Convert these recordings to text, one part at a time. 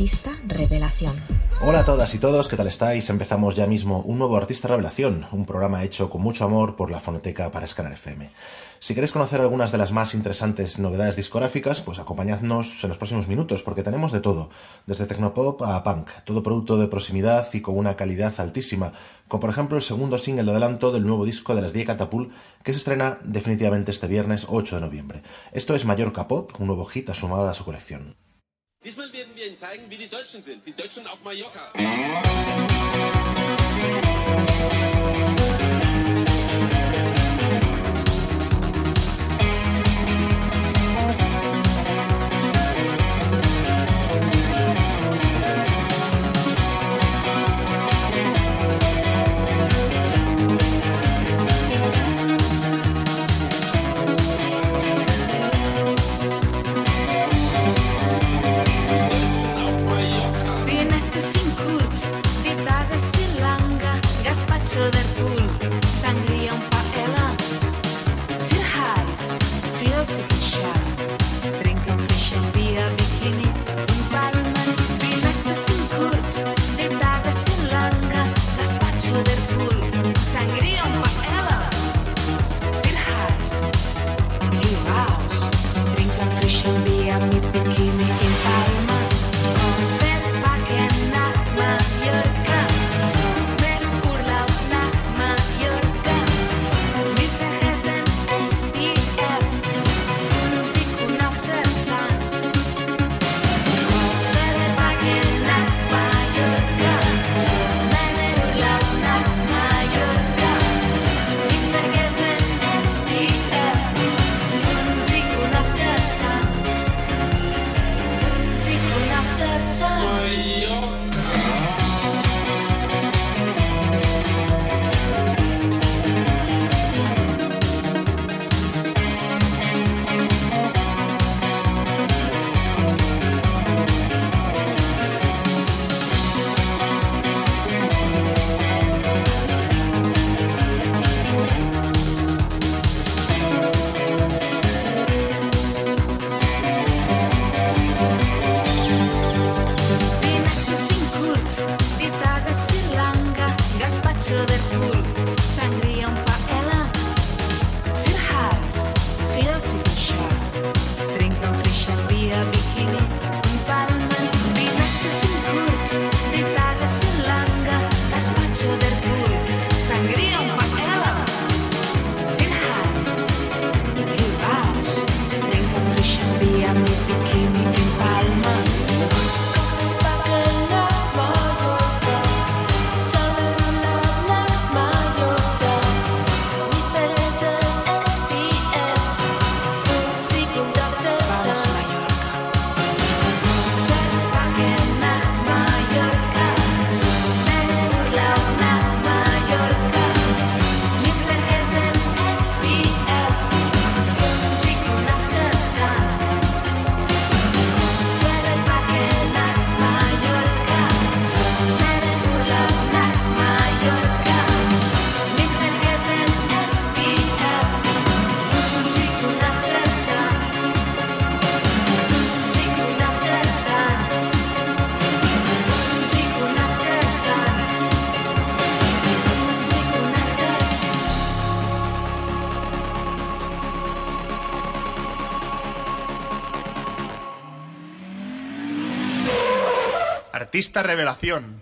Artista revelación. Hola a todas y todos, ¿qué tal estáis? Empezamos ya mismo un nuevo Artista Revelación, un programa hecho con mucho amor por la fonoteca para Scanner FM. Si queréis conocer algunas de las más interesantes novedades discográficas, pues acompañadnos en los próximos minutos, porque tenemos de todo, desde tecnopop a punk, todo producto de proximidad y con una calidad altísima, como por ejemplo el segundo single de adelanto del nuevo disco de las Die Catapult, que se estrena definitivamente este viernes 8 de noviembre. Esto es Mallorca Pop, un nuevo hit asomado a su colección. Diesmal werden wir Ihnen zeigen, wie die Deutschen sind. Die Deutschen auf Mallorca.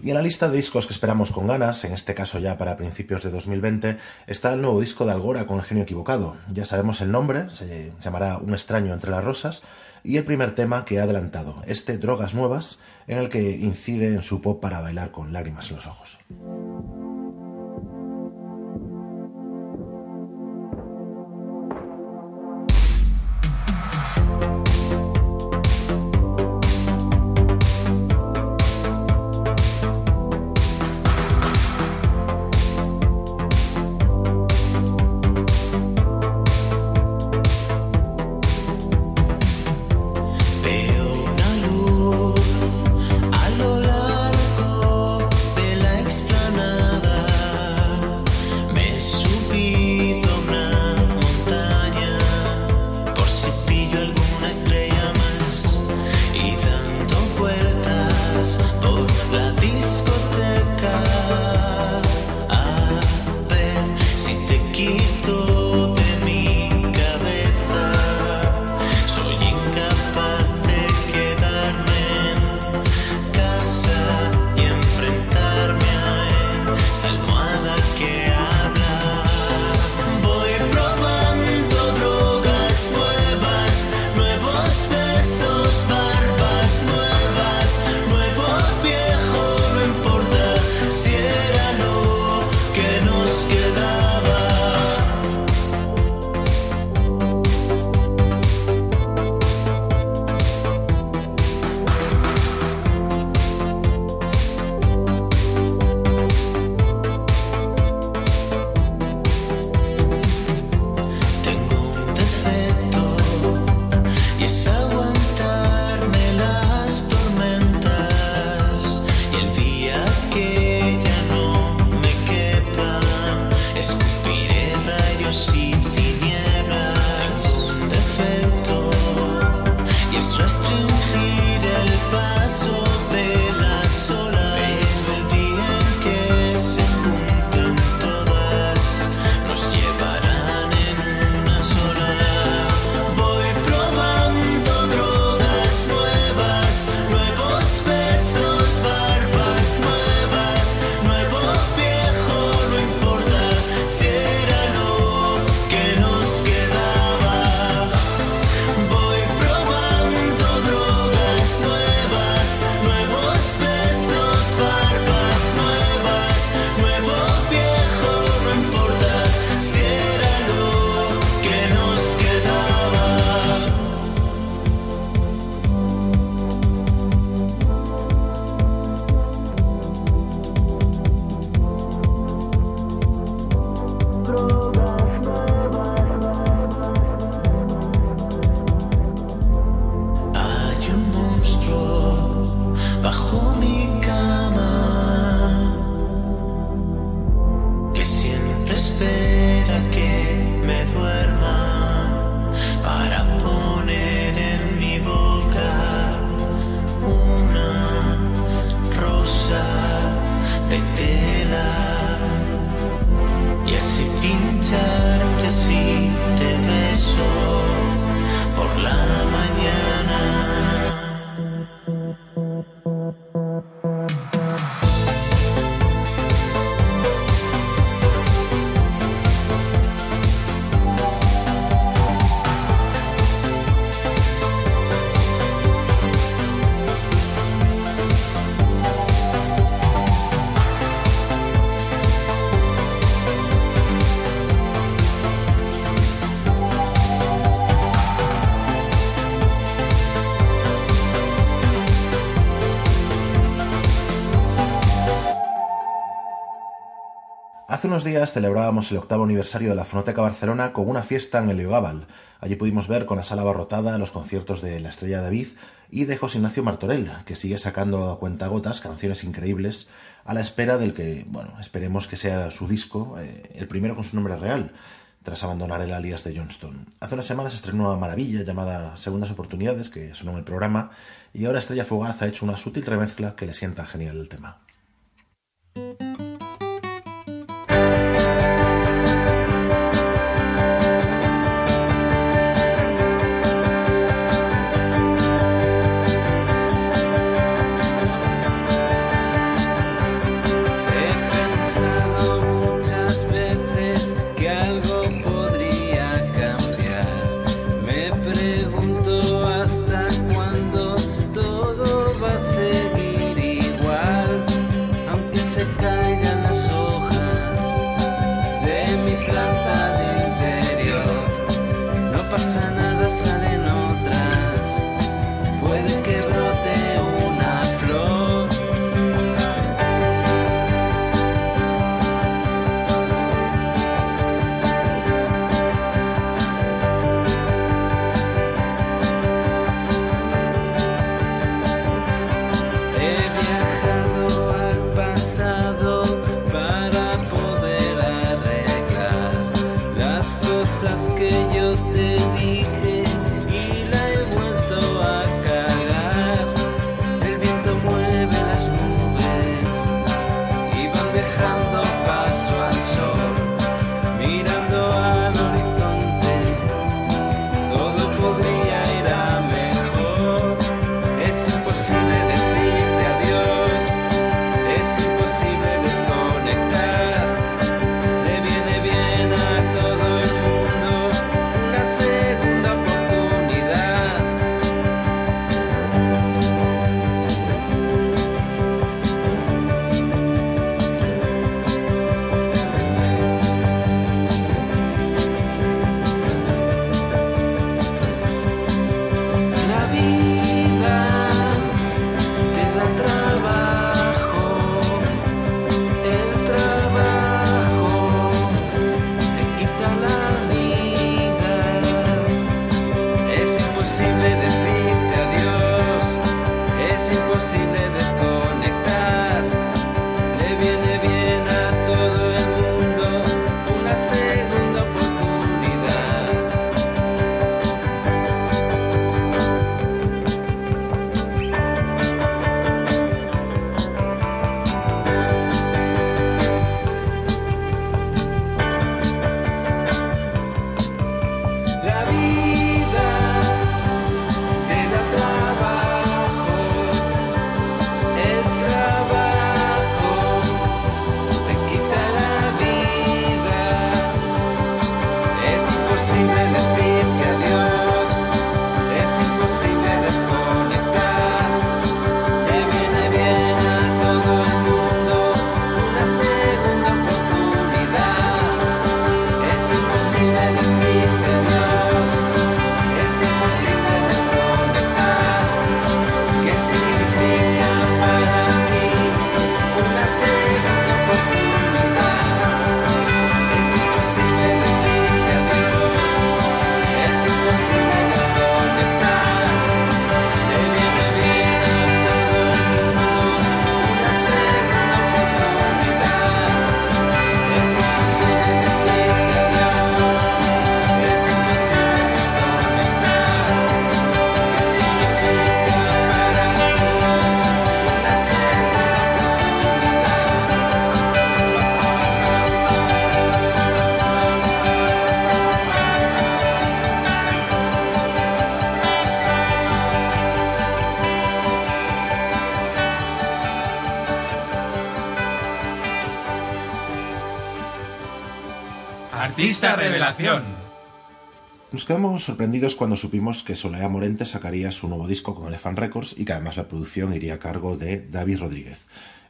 Y en la lista de discos que esperamos con ganas, en este caso ya para principios de 2020, está el nuevo disco de Algora con el genio equivocado. Ya sabemos el nombre, se llamará Un extraño entre las rosas, y el primer tema que ha adelantado, este Drogas Nuevas, en el que incide en su pop para bailar con lágrimas en los ojos. de tela y así pinchar. Días celebrábamos el octavo aniversario de la Fonoteca Barcelona con una fiesta en el Leogábal. Allí pudimos ver con la sala abarrotada los conciertos de La Estrella David y de José Ignacio Martorell, que sigue sacando a cuentagotas canciones increíbles a la espera del que, bueno, esperemos que sea su disco, eh, el primero con su nombre real, tras abandonar el alias de Johnston. Hace unas semanas estrenó una maravilla llamada Segundas Oportunidades, que sonó en el programa, y ahora Estrella Fugaz ha hecho una sutil remezcla que le sienta genial el tema. quedamos sorprendidos cuando supimos que Soledad Morente sacaría su nuevo disco con Elephant Records y que además la producción iría a cargo de David Rodríguez.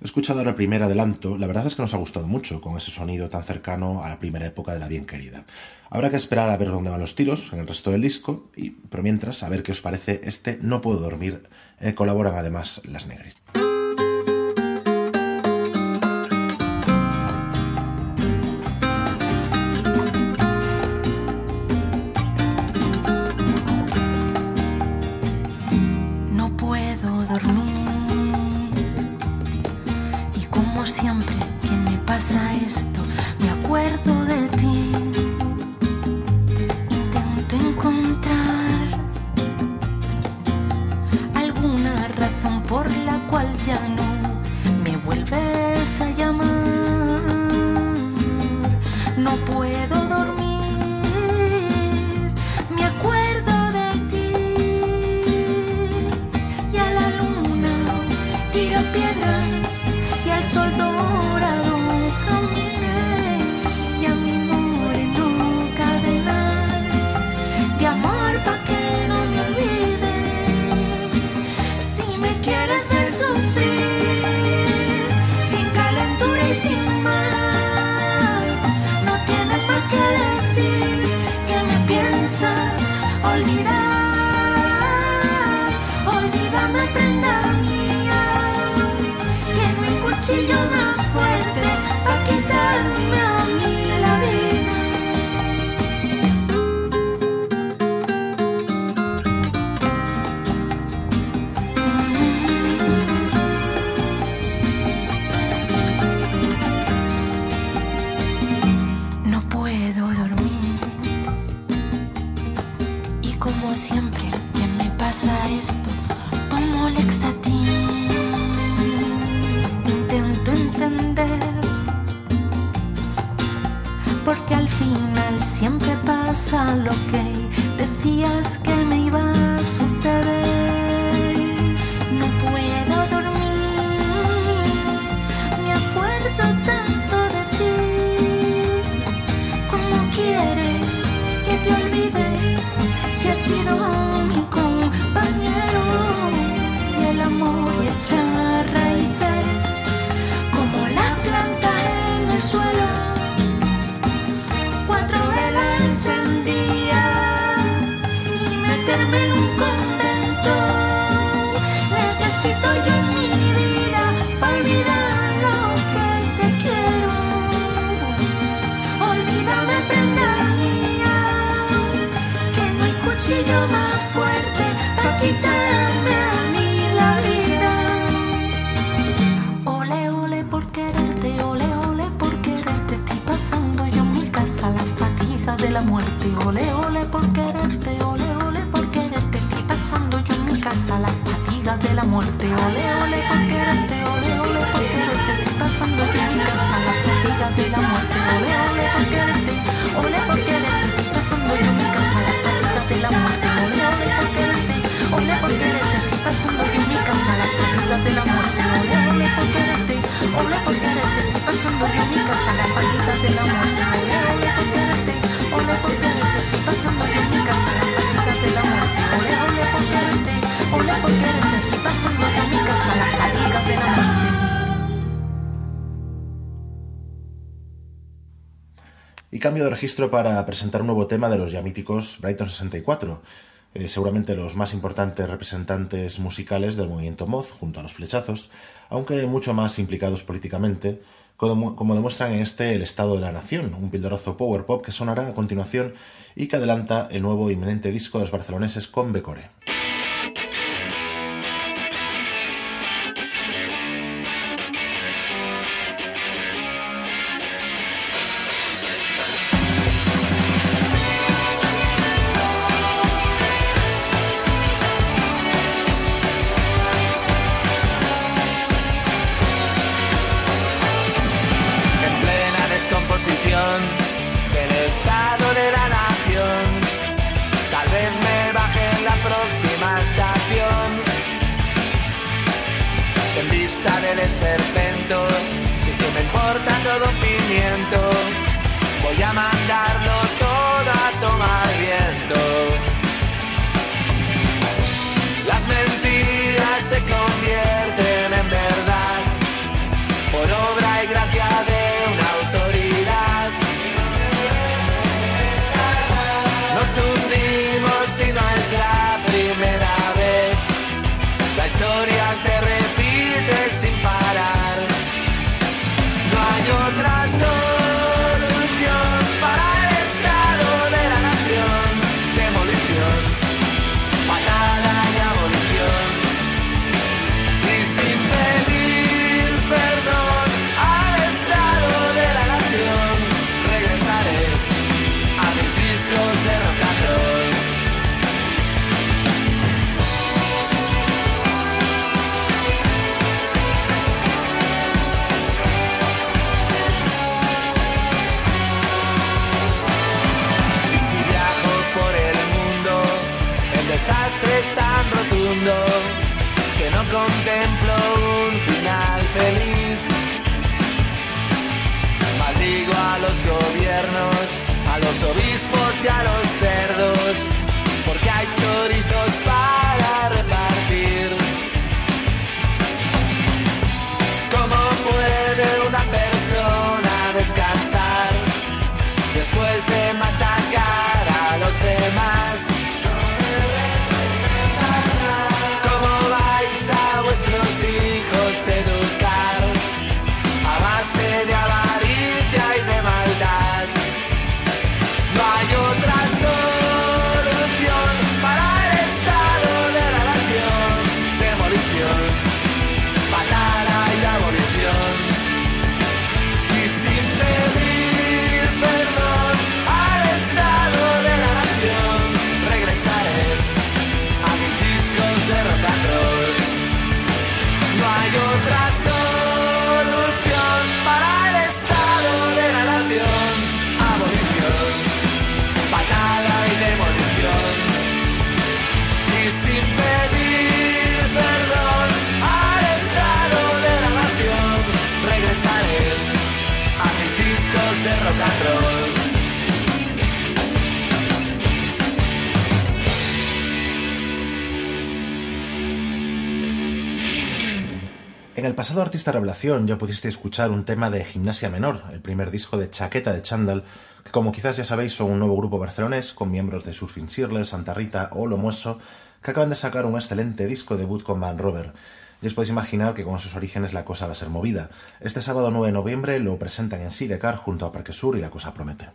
He escuchado ahora el primer adelanto, la verdad es que nos ha gustado mucho, con ese sonido tan cercano a la primera época de la bien querida. Habrá que esperar a ver dónde van los tiros en el resto del disco, y, pero mientras, a ver qué os parece este No Puedo Dormir. Eh, colaboran además las negras. You're muerte. Ole, ole por quererte, ole, ole pasando casa la de la muerte. Ole, ole por quererte, ole. Estoy pasando yo mi casa la de la muerte. Ole, ole por quererte, ole por quererte. Estoy pasando yo mi casa la de la muerte. Ole, ole por quererte, ole por quererte. Estoy pasando yo mi la de la muerte. Ole, ole por quererte, ole por. De registro para presentar un nuevo tema de los ya míticos Brighton 64, eh, seguramente los más importantes representantes musicales del movimiento Moz, junto a los flechazos, aunque mucho más implicados políticamente, como, demuestran en este El Estado de la Nación, un pildorozo power pop que sonará a continuación y que adelanta el nuevo inminente disco de los barceloneses con Becore. En vista del esperpento, y que me importa todo pimiento, voy a mandarlo todo a tomar viento. Las mentiras se convierten en verdad por obra y gracia de una autoridad. Nos hundimos y no es la primera vez. La historia se repite no contemplo un final feliz. Maldigo a los gobiernos, a los obispos y a los cerdos, porque hay chorizos para repartir. ¿Cómo puede una persona descansar después de machacar a los demás? En el pasado Artista Revelación ya pudiste escuchar un tema de Gimnasia Menor, el primer disco de Chaqueta de Chandal, que como quizás ya sabéis son un nuevo grupo barcelonés con miembros de Surfing Circle, Santa Rita o Lomueso, que acaban de sacar un excelente disco debut con Van Rover. Y os podéis imaginar que con sus orígenes la cosa va a ser movida. Este sábado 9 de noviembre lo presentan en Sidecar junto a Parque Sur y la cosa promete.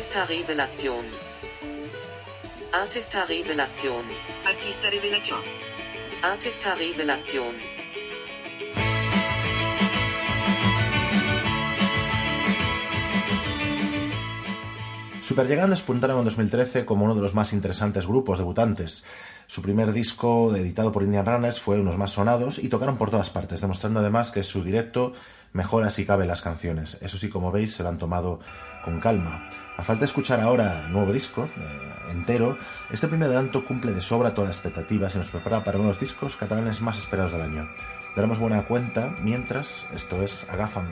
Artista Rivelazione. Artista Rivelazione. Artista Rivelazione. Artista. Superllegando despuntaron en 2013 como uno de los más interesantes grupos debutantes. Su primer disco, editado por Indian Runners, fue uno de los más sonados y tocaron por todas partes, demostrando además que su directo mejora si cabe las canciones. Eso sí, como veis, se lo han tomado con calma. A falta de escuchar ahora el nuevo disco eh, entero, este primer adelanto cumple de sobra todas las expectativas y nos prepara para uno de los discos catalanes más esperados del año. Daremos buena cuenta mientras esto es Agafam.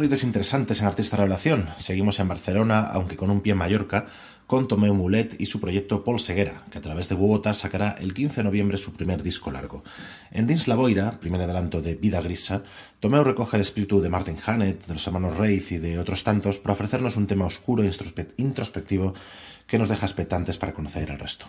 Proyectos interesantes en Artista Revelación. Seguimos en Barcelona, aunque con un pie en Mallorca, con Tomeu Mulet y su proyecto Paul Seguera, que a través de Bogotá sacará el 15 de noviembre su primer disco largo. En Dins la Boira, primer adelanto de Vida Grisa, Tomeu recoge el espíritu de Martin Hannett, de los hermanos Reith y de otros tantos para ofrecernos un tema oscuro e introspectivo que nos deja expectantes para conocer el resto.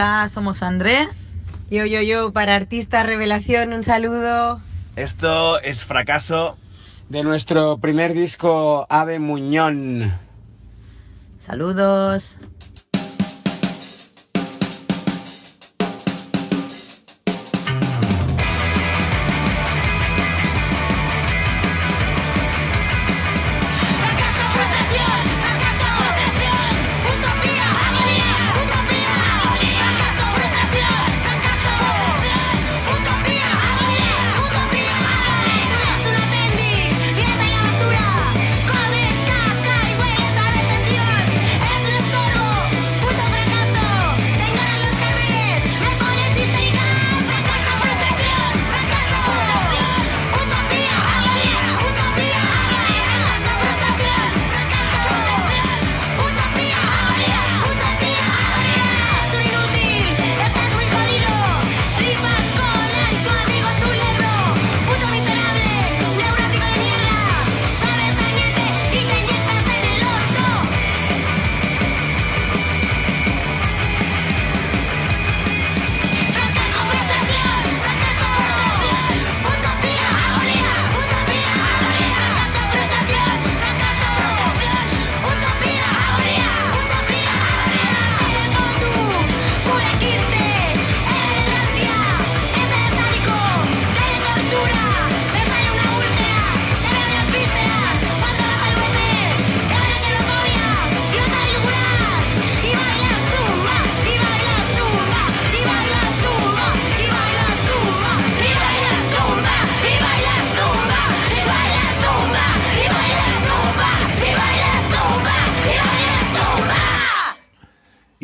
Hola, somos André. Yo, yo, yo, para Artista Revelación, un saludo. Esto es fracaso de nuestro primer disco Ave Muñón. Saludos.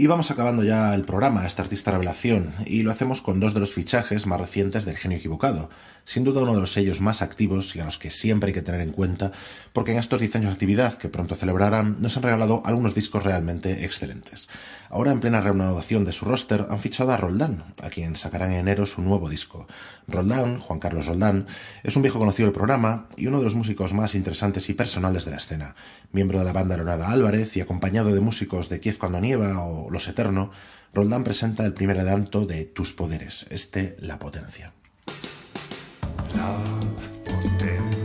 Y vamos acabando ya el programa, esta artista revelación, y lo hacemos con dos de los fichajes más recientes del genio equivocado. Sin duda uno de los sellos más activos y a los que siempre hay que tener en cuenta, porque en estos 10 años de actividad que pronto celebrarán nos han regalado algunos discos realmente excelentes. Ahora en plena renovación de su roster han fichado a Roldán, a quien sacarán en enero su nuevo disco. Roldán, Juan Carlos Roldán, es un viejo conocido del programa y uno de los músicos más interesantes y personales de la escena. Miembro de la banda Leonardo Álvarez y acompañado de músicos de Kiev cuando nieva o Los Eterno, Roldán presenta el primer adelanto de Tus poderes, este La potencia. La potencia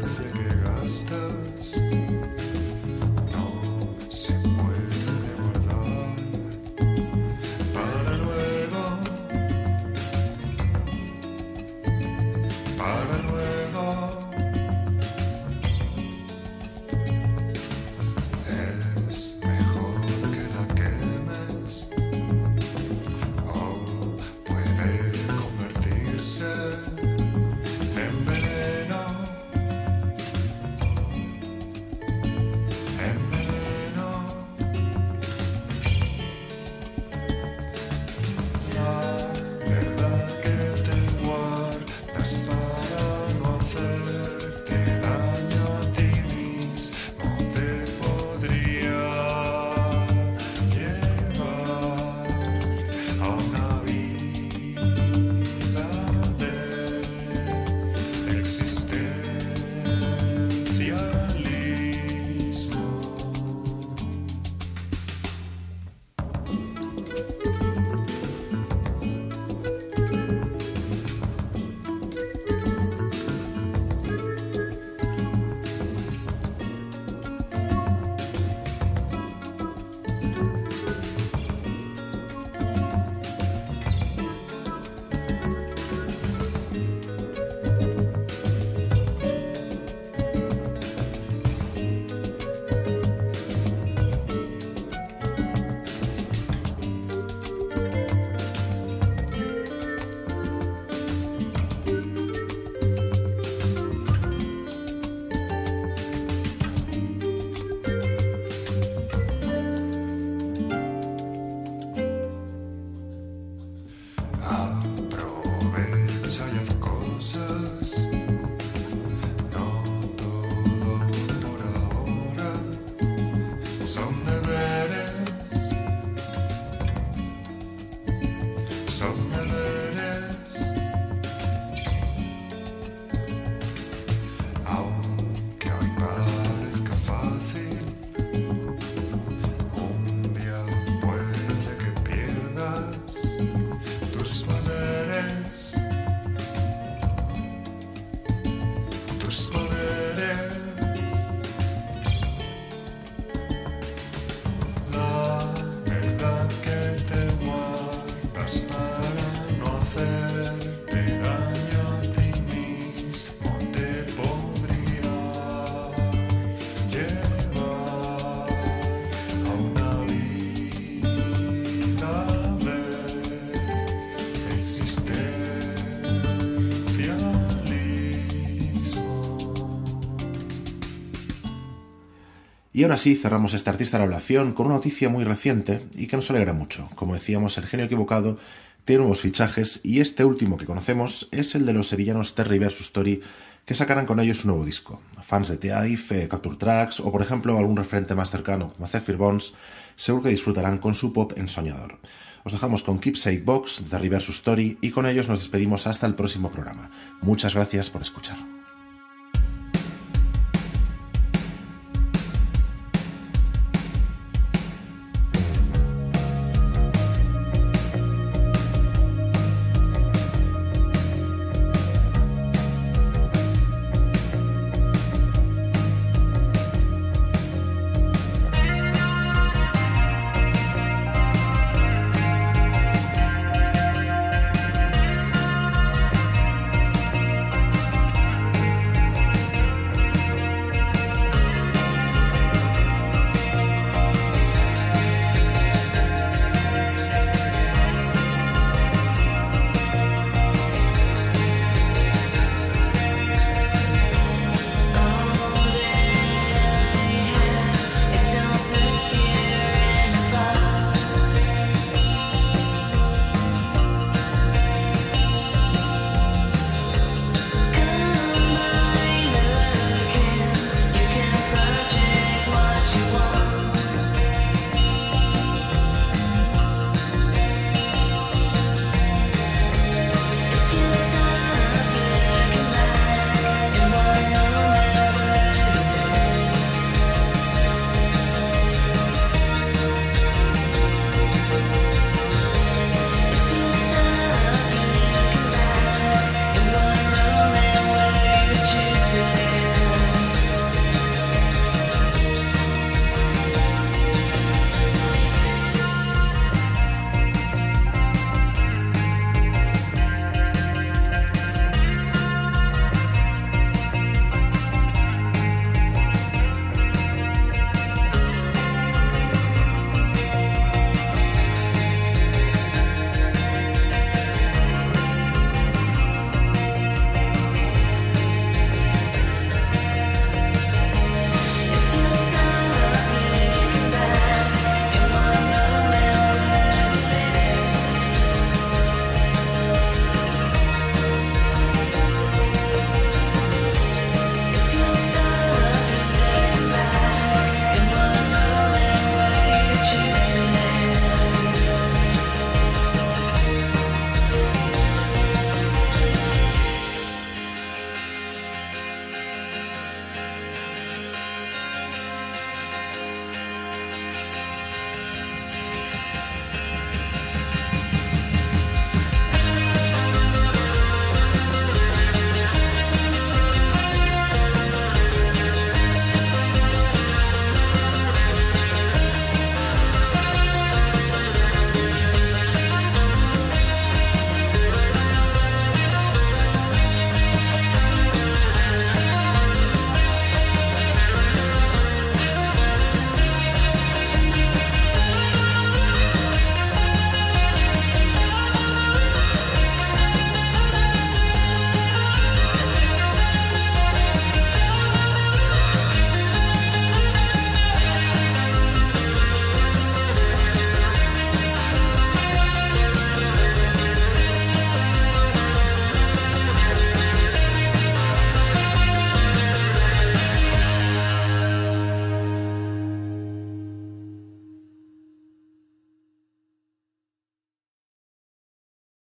para luego. Y ahora sí, cerramos esta artista revelación con una noticia muy reciente y que nos alegra mucho. Como decíamos, el genio equivocado tiene nuevos fichajes y este último que conocemos es el de los sevillanos Terry vs. Story que sacarán con ellos un nuevo disco. Fans de T.I.F., Capture Tracks o por ejemplo algún referente más cercano como Zephyr Bones seguro que disfrutarán con su pop ensoñador. Os dejamos con Keepsake Box, The Reverse Story y con ellos nos despedimos hasta el próximo programa. Muchas gracias por escuchar.